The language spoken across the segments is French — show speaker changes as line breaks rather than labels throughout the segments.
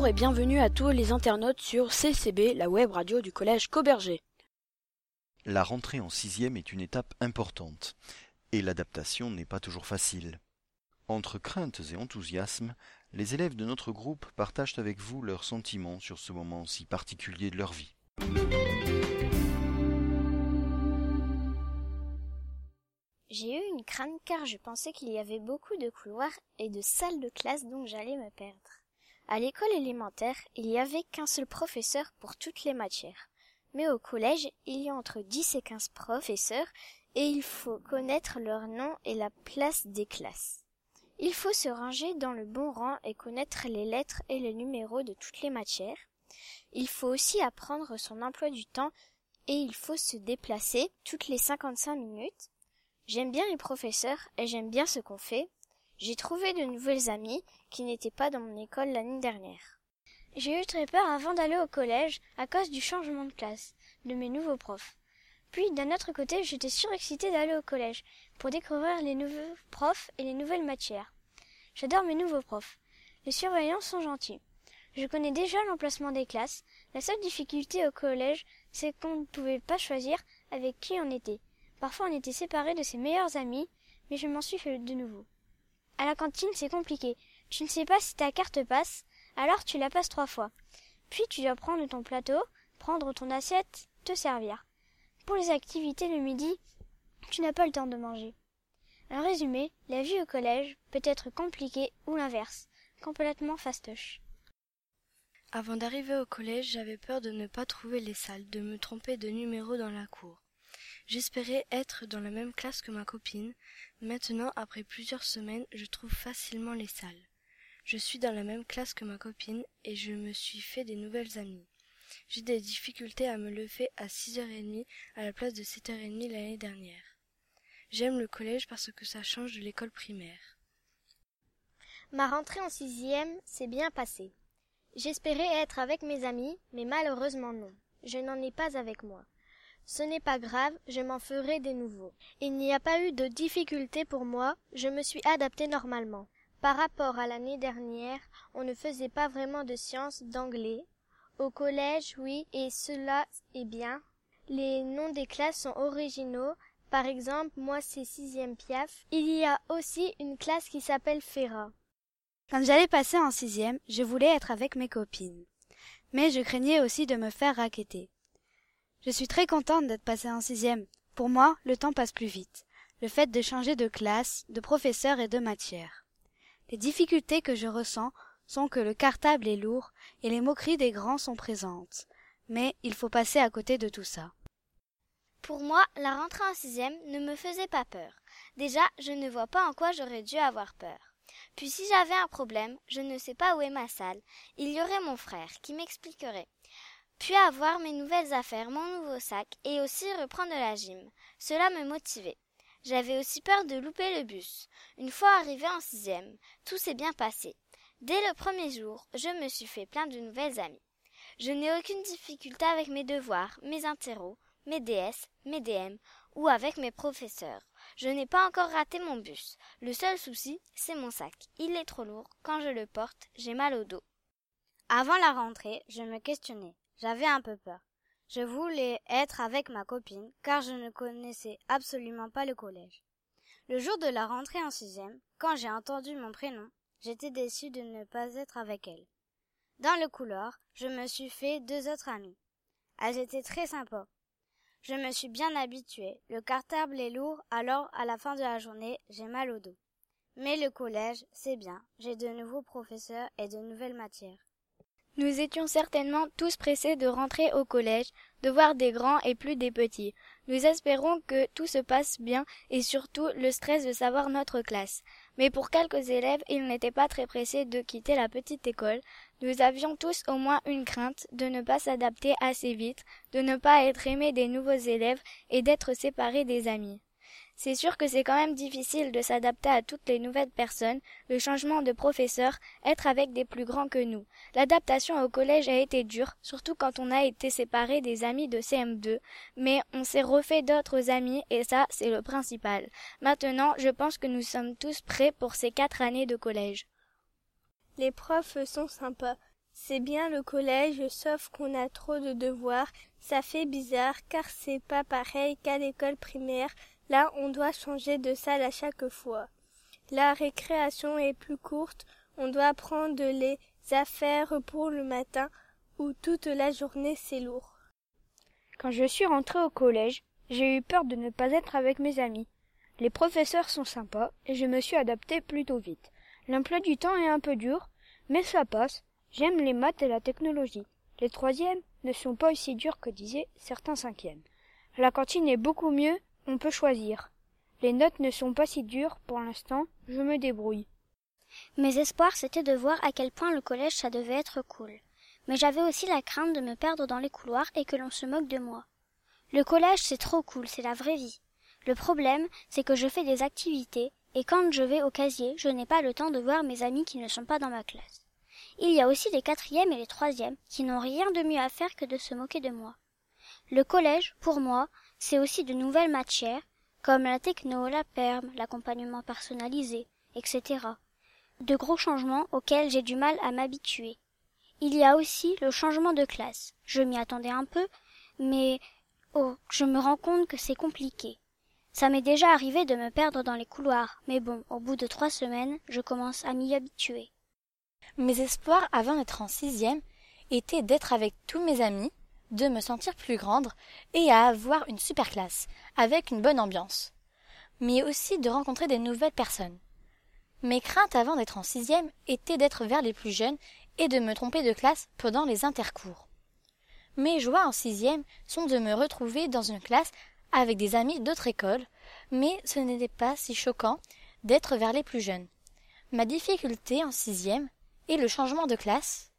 Bonjour et bienvenue à tous les internautes sur CCB, la web radio du collège Cauberger.
La rentrée en sixième est une étape importante, et l'adaptation n'est pas toujours facile. Entre craintes et enthousiasme, les élèves de notre groupe partagent avec vous leurs sentiments sur ce moment si particulier de leur vie.
J'ai eu une crainte car je pensais qu'il y avait beaucoup de couloirs et de salles de classe donc j'allais me perdre. À l'école élémentaire, il n'y avait qu'un seul professeur pour toutes les matières. Mais au collège, il y a entre 10 et 15 professeurs et il faut connaître leur nom et la place des classes. Il faut se ranger dans le bon rang et connaître les lettres et les numéros de toutes les matières. Il faut aussi apprendre son emploi du temps et il faut se déplacer toutes les 55 minutes. J'aime bien les professeurs et j'aime bien ce qu'on fait. J'ai trouvé de nouvelles amies qui n'étaient pas dans mon école l'année dernière. J'ai eu très peur avant d'aller au collège à cause du changement de classe, de mes nouveaux profs. Puis d'un autre côté, j'étais surexcitée d'aller au collège pour découvrir les nouveaux profs et les nouvelles matières. J'adore mes nouveaux profs. Les surveillants sont gentils. Je connais déjà l'emplacement des classes. La seule difficulté au collège, c'est qu'on ne pouvait pas choisir avec qui on était. Parfois on était séparés de ses meilleurs amis, mais je m'en suis fait de nouveau. À la cantine, c'est compliqué. Tu ne sais pas si ta carte passe, alors tu la passes trois fois. Puis tu dois prendre ton plateau, prendre ton assiette, te servir. Pour les activités le midi, tu n'as pas le temps de manger. En résumé, la vie au collège peut être compliquée ou l'inverse, complètement fastoche.
Avant d'arriver au collège, j'avais peur de ne pas trouver les salles, de me tromper de numéro dans la cour. J'espérais être dans la même classe que ma copine. Maintenant, après plusieurs semaines, je trouve facilement les salles. Je suis dans la même classe que ma copine et je me suis fait des nouvelles amies. J'ai des difficultés à me lever à six heures et demie à la place de sept heures et demie l'année dernière. J'aime le collège parce que ça change de l'école primaire.
Ma rentrée en sixième s'est bien passée. J'espérais être avec mes amis, mais malheureusement non. Je n'en ai pas avec moi. Ce n'est pas grave, je m'en ferai des nouveaux. Il n'y a pas eu de difficulté pour moi, je me suis adapté normalement. Par rapport à l'année dernière, on ne faisait pas vraiment de sciences d'anglais. Au collège, oui, et cela est bien. Les noms des classes sont originaux. Par exemple, moi c'est sixième Piaf. Il y a aussi une classe qui s'appelle Ferra.
Quand j'allais passer en sixième, je voulais être avec mes copines. Mais je craignais aussi de me faire raqueter. Je suis très contente d'être passée en sixième. Pour moi, le temps passe plus vite. Le fait de changer de classe, de professeur et de matière. Les difficultés que je ressens sont que le cartable est lourd et les moqueries des grands sont présentes. Mais il faut passer à côté de tout ça.
Pour moi, la rentrée en sixième ne me faisait pas peur. Déjà, je ne vois pas en quoi j'aurais dû avoir peur. Puis si j'avais un problème, je ne sais pas où est ma salle, il y aurait mon frère qui m'expliquerait puis avoir mes nouvelles affaires, mon nouveau sac, et aussi reprendre la gym. Cela me motivait. J'avais aussi peur de louper le bus. Une fois arrivé en sixième, tout s'est bien passé. Dès le premier jour, je me suis fait plein de nouvelles amies. Je n'ai aucune difficulté avec mes devoirs, mes interros, mes DS, mes DM ou avec mes professeurs. Je n'ai pas encore raté mon bus. Le seul souci, c'est mon sac. Il est trop lourd. Quand je le porte, j'ai mal au dos.
Avant la rentrée, je me questionnais. J'avais un peu peur. Je voulais être avec ma copine car je ne connaissais absolument pas le collège. Le jour de la rentrée en sixième, quand j'ai entendu mon prénom, j'étais déçue de ne pas être avec elle. Dans le couloir, je me suis fait deux autres amies. Elles étaient très sympas. Je me suis bien habituée. Le cartable est lourd, alors à la fin de la journée, j'ai mal au dos. Mais le collège, c'est bien. J'ai de nouveaux professeurs et de nouvelles matières.
Nous étions certainement tous pressés de rentrer au collège, de voir des grands et plus des petits. Nous espérons que tout se passe bien et surtout le stress de savoir notre classe. Mais pour quelques élèves, ils n'étaient pas très pressés de quitter la petite école. Nous avions tous au moins une crainte de ne pas s'adapter assez vite, de ne pas être aimés des nouveaux élèves et d'être séparés des amis. C'est sûr que c'est quand même difficile de s'adapter à toutes les nouvelles personnes, le changement de professeur, être avec des plus grands que nous. L'adaptation au collège a été dure, surtout quand on a été séparé des amis de CM2, mais on s'est refait d'autres amis et ça, c'est le principal. Maintenant, je pense que nous sommes tous prêts pour ces quatre années de collège.
Les profs sont sympas. C'est bien le collège, sauf qu'on a trop de devoirs. Ça fait bizarre, car c'est pas pareil qu'à l'école primaire. Là, on doit changer de salle à chaque fois. La récréation est plus courte. On doit prendre les affaires pour le matin, ou toute la journée c'est lourd.
Quand je suis rentrée au collège, j'ai eu peur de ne pas être avec mes amis. Les professeurs sont sympas et je me suis adaptée plutôt vite. L'emploi du temps est un peu dur, mais ça passe. J'aime les maths et la technologie. Les troisièmes ne sont pas aussi durs que disaient certains cinquièmes. La cantine est beaucoup mieux, on peut choisir. Les notes ne sont pas si dures pour l'instant, je me débrouille.
Mes espoirs, c'était de voir à quel point le collège ça devait être cool. Mais j'avais aussi la crainte de me perdre dans les couloirs et que l'on se moque de moi. Le collège, c'est trop cool, c'est la vraie vie. Le problème, c'est que je fais des activités, et quand je vais au casier, je n'ai pas le temps de voir mes amis qui ne sont pas dans ma classe. Il y a aussi les quatrièmes et les troisièmes, qui n'ont rien de mieux à faire que de se moquer de moi. Le collège, pour moi, c'est aussi de nouvelles matières, comme la techno, la perme, l'accompagnement personnalisé, etc. De gros changements auxquels j'ai du mal à m'habituer. Il y a aussi le changement de classe. Je m'y attendais un peu, mais oh, je me rends compte que c'est compliqué. Ça m'est déjà arrivé de me perdre dans les couloirs, mais bon, au bout de trois semaines, je commence à m'y habituer.
Mes espoirs avant d'être en sixième étaient d'être avec tous mes amis, de me sentir plus grande et à avoir une super classe, avec une bonne ambiance. Mais aussi de rencontrer des nouvelles personnes. Mes craintes avant d'être en sixième étaient d'être vers les plus jeunes et de me tromper de classe pendant les intercours. Mes joies en sixième sont de me retrouver dans une classe avec des amis d'autres écoles, mais ce n'était pas si choquant d'être vers les plus jeunes. Ma difficulté en sixième est le changement de classe.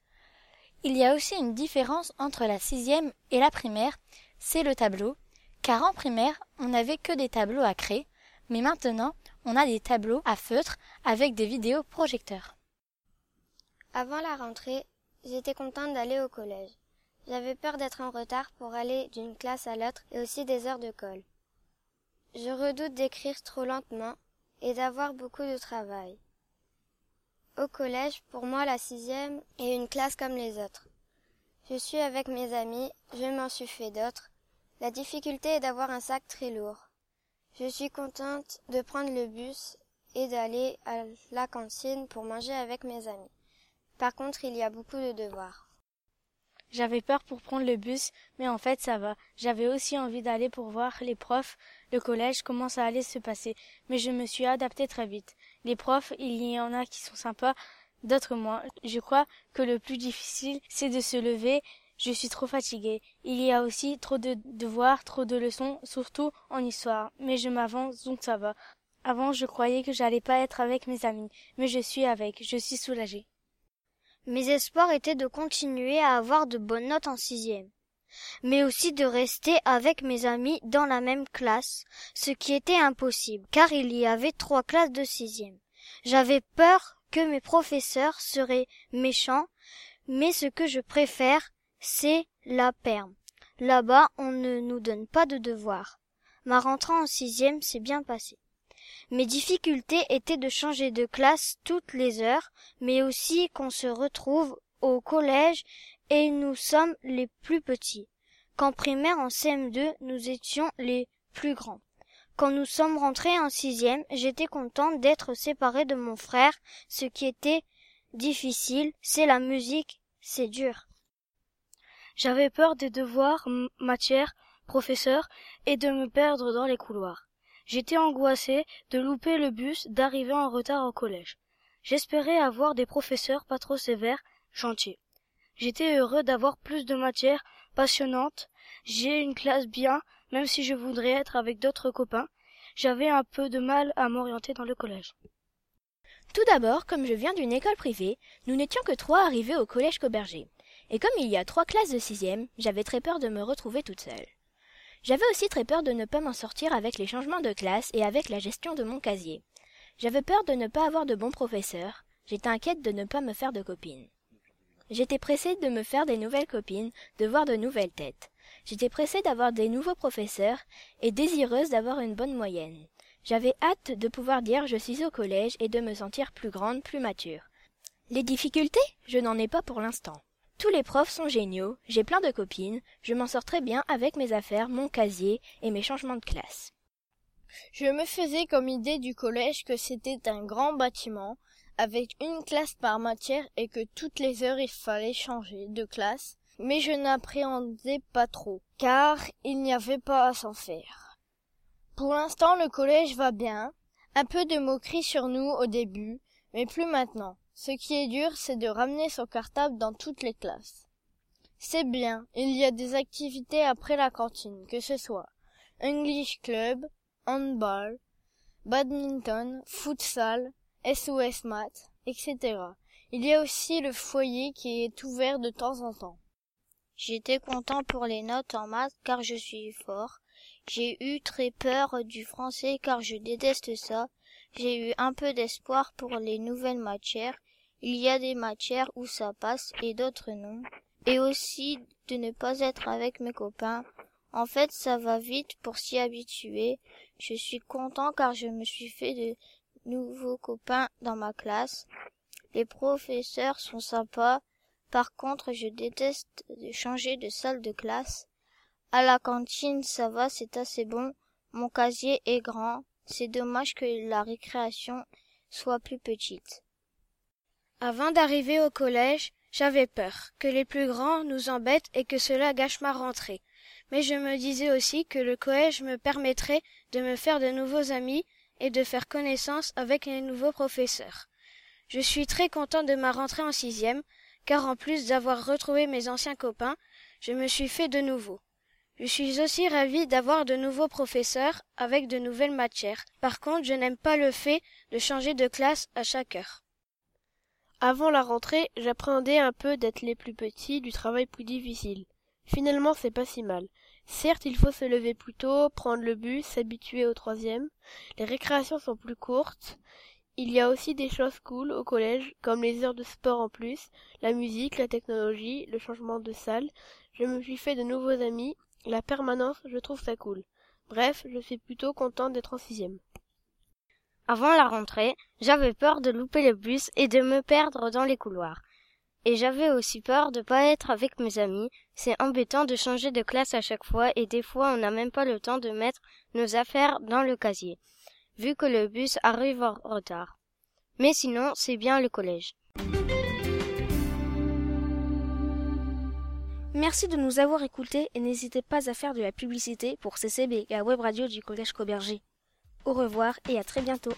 Il y a aussi une différence entre la sixième et la primaire, c'est le tableau, car en primaire on n'avait que des tableaux à créer, mais maintenant on a des tableaux à feutre avec des vidéos projecteurs.
Avant la rentrée, j'étais contente d'aller au collège. J'avais peur d'être en retard pour aller d'une classe à l'autre et aussi des heures de colle. Je redoute d'écrire trop lentement et d'avoir beaucoup de travail. Au collège, pour moi, la sixième est une classe comme les autres. Je suis avec mes amis, je m'en suis fait d'autres. La difficulté est d'avoir un sac très lourd. Je suis contente de prendre le bus et d'aller à la cantine pour manger avec mes amis. Par contre, il y a beaucoup de devoirs.
J'avais peur pour prendre le bus, mais en fait ça va. J'avais aussi envie d'aller pour voir les profs, le collège, comment ça allait se passer. Mais je me suis adaptée très vite. Les profs, il y en a qui sont sympas, d'autres moins. Je crois que le plus difficile, c'est de se lever. Je suis trop fatiguée. Il y a aussi trop de devoirs, trop de leçons, surtout en histoire. Mais je m'avance, donc ça va. Avant, je croyais que j'allais pas être avec mes amis, mais je suis avec, je suis soulagée.
Mes espoirs étaient de continuer à avoir de bonnes notes en sixième, mais aussi de rester avec mes amis dans la même classe, ce qui était impossible, car il y avait trois classes de sixième. J'avais peur que mes professeurs seraient méchants, mais ce que je préfère, c'est la perme. Là-bas, on ne nous donne pas de devoirs. Ma rentrée en sixième s'est bien passée. Mes difficultés étaient de changer de classe toutes les heures, mais aussi qu'on se retrouve au collège et nous sommes les plus petits. Qu'en primaire en CM2 nous étions les plus grands. Quand nous sommes rentrés en sixième, j'étais contente d'être séparée de mon frère, ce qui était difficile, c'est la musique, c'est dur.
J'avais peur des devoirs, matières, professeurs, et de me perdre dans les couloirs. J'étais angoissée de louper le bus, d'arriver en retard au collège. J'espérais avoir des professeurs pas trop sévères, gentils. J'étais heureux d'avoir plus de matières passionnantes. J'ai une classe bien, même si je voudrais être avec d'autres copains. J'avais un peu de mal à m'orienter dans le collège.
Tout d'abord, comme je viens d'une école privée, nous n'étions que trois arrivés au collège Coberger. Et comme il y a trois classes de sixième, j'avais très peur de me retrouver toute seule. J'avais aussi très peur de ne pas m'en sortir avec les changements de classe et avec la gestion de mon casier. J'avais peur de ne pas avoir de bons professeurs. J'étais inquiète de ne pas me faire de copines. J'étais pressée de me faire des nouvelles copines, de voir de nouvelles têtes. J'étais pressée d'avoir des nouveaux professeurs et désireuse d'avoir une bonne moyenne. J'avais hâte de pouvoir dire je suis au collège et de me sentir plus grande, plus mature. Les difficultés Je n'en ai pas pour l'instant. Tous les profs sont géniaux, j'ai plein de copines, je m'en sors très bien avec mes affaires, mon casier et mes changements de classe.
Je me faisais comme idée du collège que c'était un grand bâtiment avec une classe par matière et que toutes les heures il fallait changer de classe, mais je n'appréhendais pas trop, car il n'y avait pas à s'en faire. Pour l'instant le collège va bien, un peu de moquerie sur nous au début, mais plus maintenant. Ce qui est dur, c'est de ramener son cartable dans toutes les classes. C'est bien, il y a des activités après la cantine, que ce soit English Club, handball, badminton, futsal, SOS maths, etc. Il y a aussi le foyer qui est ouvert de temps en temps.
J'étais content pour les notes en maths car je suis fort. J'ai eu très peur du français car je déteste ça. J'ai eu un peu d'espoir pour les nouvelles matières. Il y a des matières où ça passe et d'autres non. Et aussi de ne pas être avec mes copains. En fait, ça va vite pour s'y habituer. Je suis content car je me suis fait de nouveaux copains dans ma classe. Les professeurs sont sympas. Par contre, je déteste de changer de salle de classe. À la cantine, ça va, c'est assez bon. Mon casier est grand. C'est dommage que la récréation soit plus petite.
Avant d'arriver au collège, j'avais peur que les plus grands nous embêtent et que cela gâche ma rentrée. Mais je me disais aussi que le collège me permettrait de me faire de nouveaux amis et de faire connaissance avec les nouveaux professeurs. Je suis très content de ma rentrée en sixième, car en plus d'avoir retrouvé mes anciens copains, je me suis fait de nouveau. Je suis aussi ravi d'avoir de nouveaux professeurs avec de nouvelles matières. Par contre, je n'aime pas le fait de changer de classe à chaque heure.
Avant la rentrée, j'appréhendais un peu d'être les plus petits, du travail plus difficile. Finalement, c'est pas si mal. Certes, il faut se lever plus tôt, prendre le bus, s'habituer au troisième. Les récréations sont plus courtes. Il y a aussi des choses cool au collège, comme les heures de sport en plus, la musique, la technologie, le changement de salle. Je me suis fait de nouveaux amis. La permanence, je trouve ça cool. Bref, je suis plutôt content d'être en sixième.
Avant la rentrée, j'avais peur de louper le bus et de me perdre dans les couloirs. Et j'avais aussi peur de pas être avec mes amis. C'est embêtant de changer de classe à chaque fois et des fois on n'a même pas le temps de mettre nos affaires dans le casier, vu que le bus arrive en retard. Mais sinon, c'est bien le collège.
Merci de nous avoir écoutés et n'hésitez pas à faire de la publicité pour CCB, la web radio du collège Coberger. Au revoir et à très bientôt.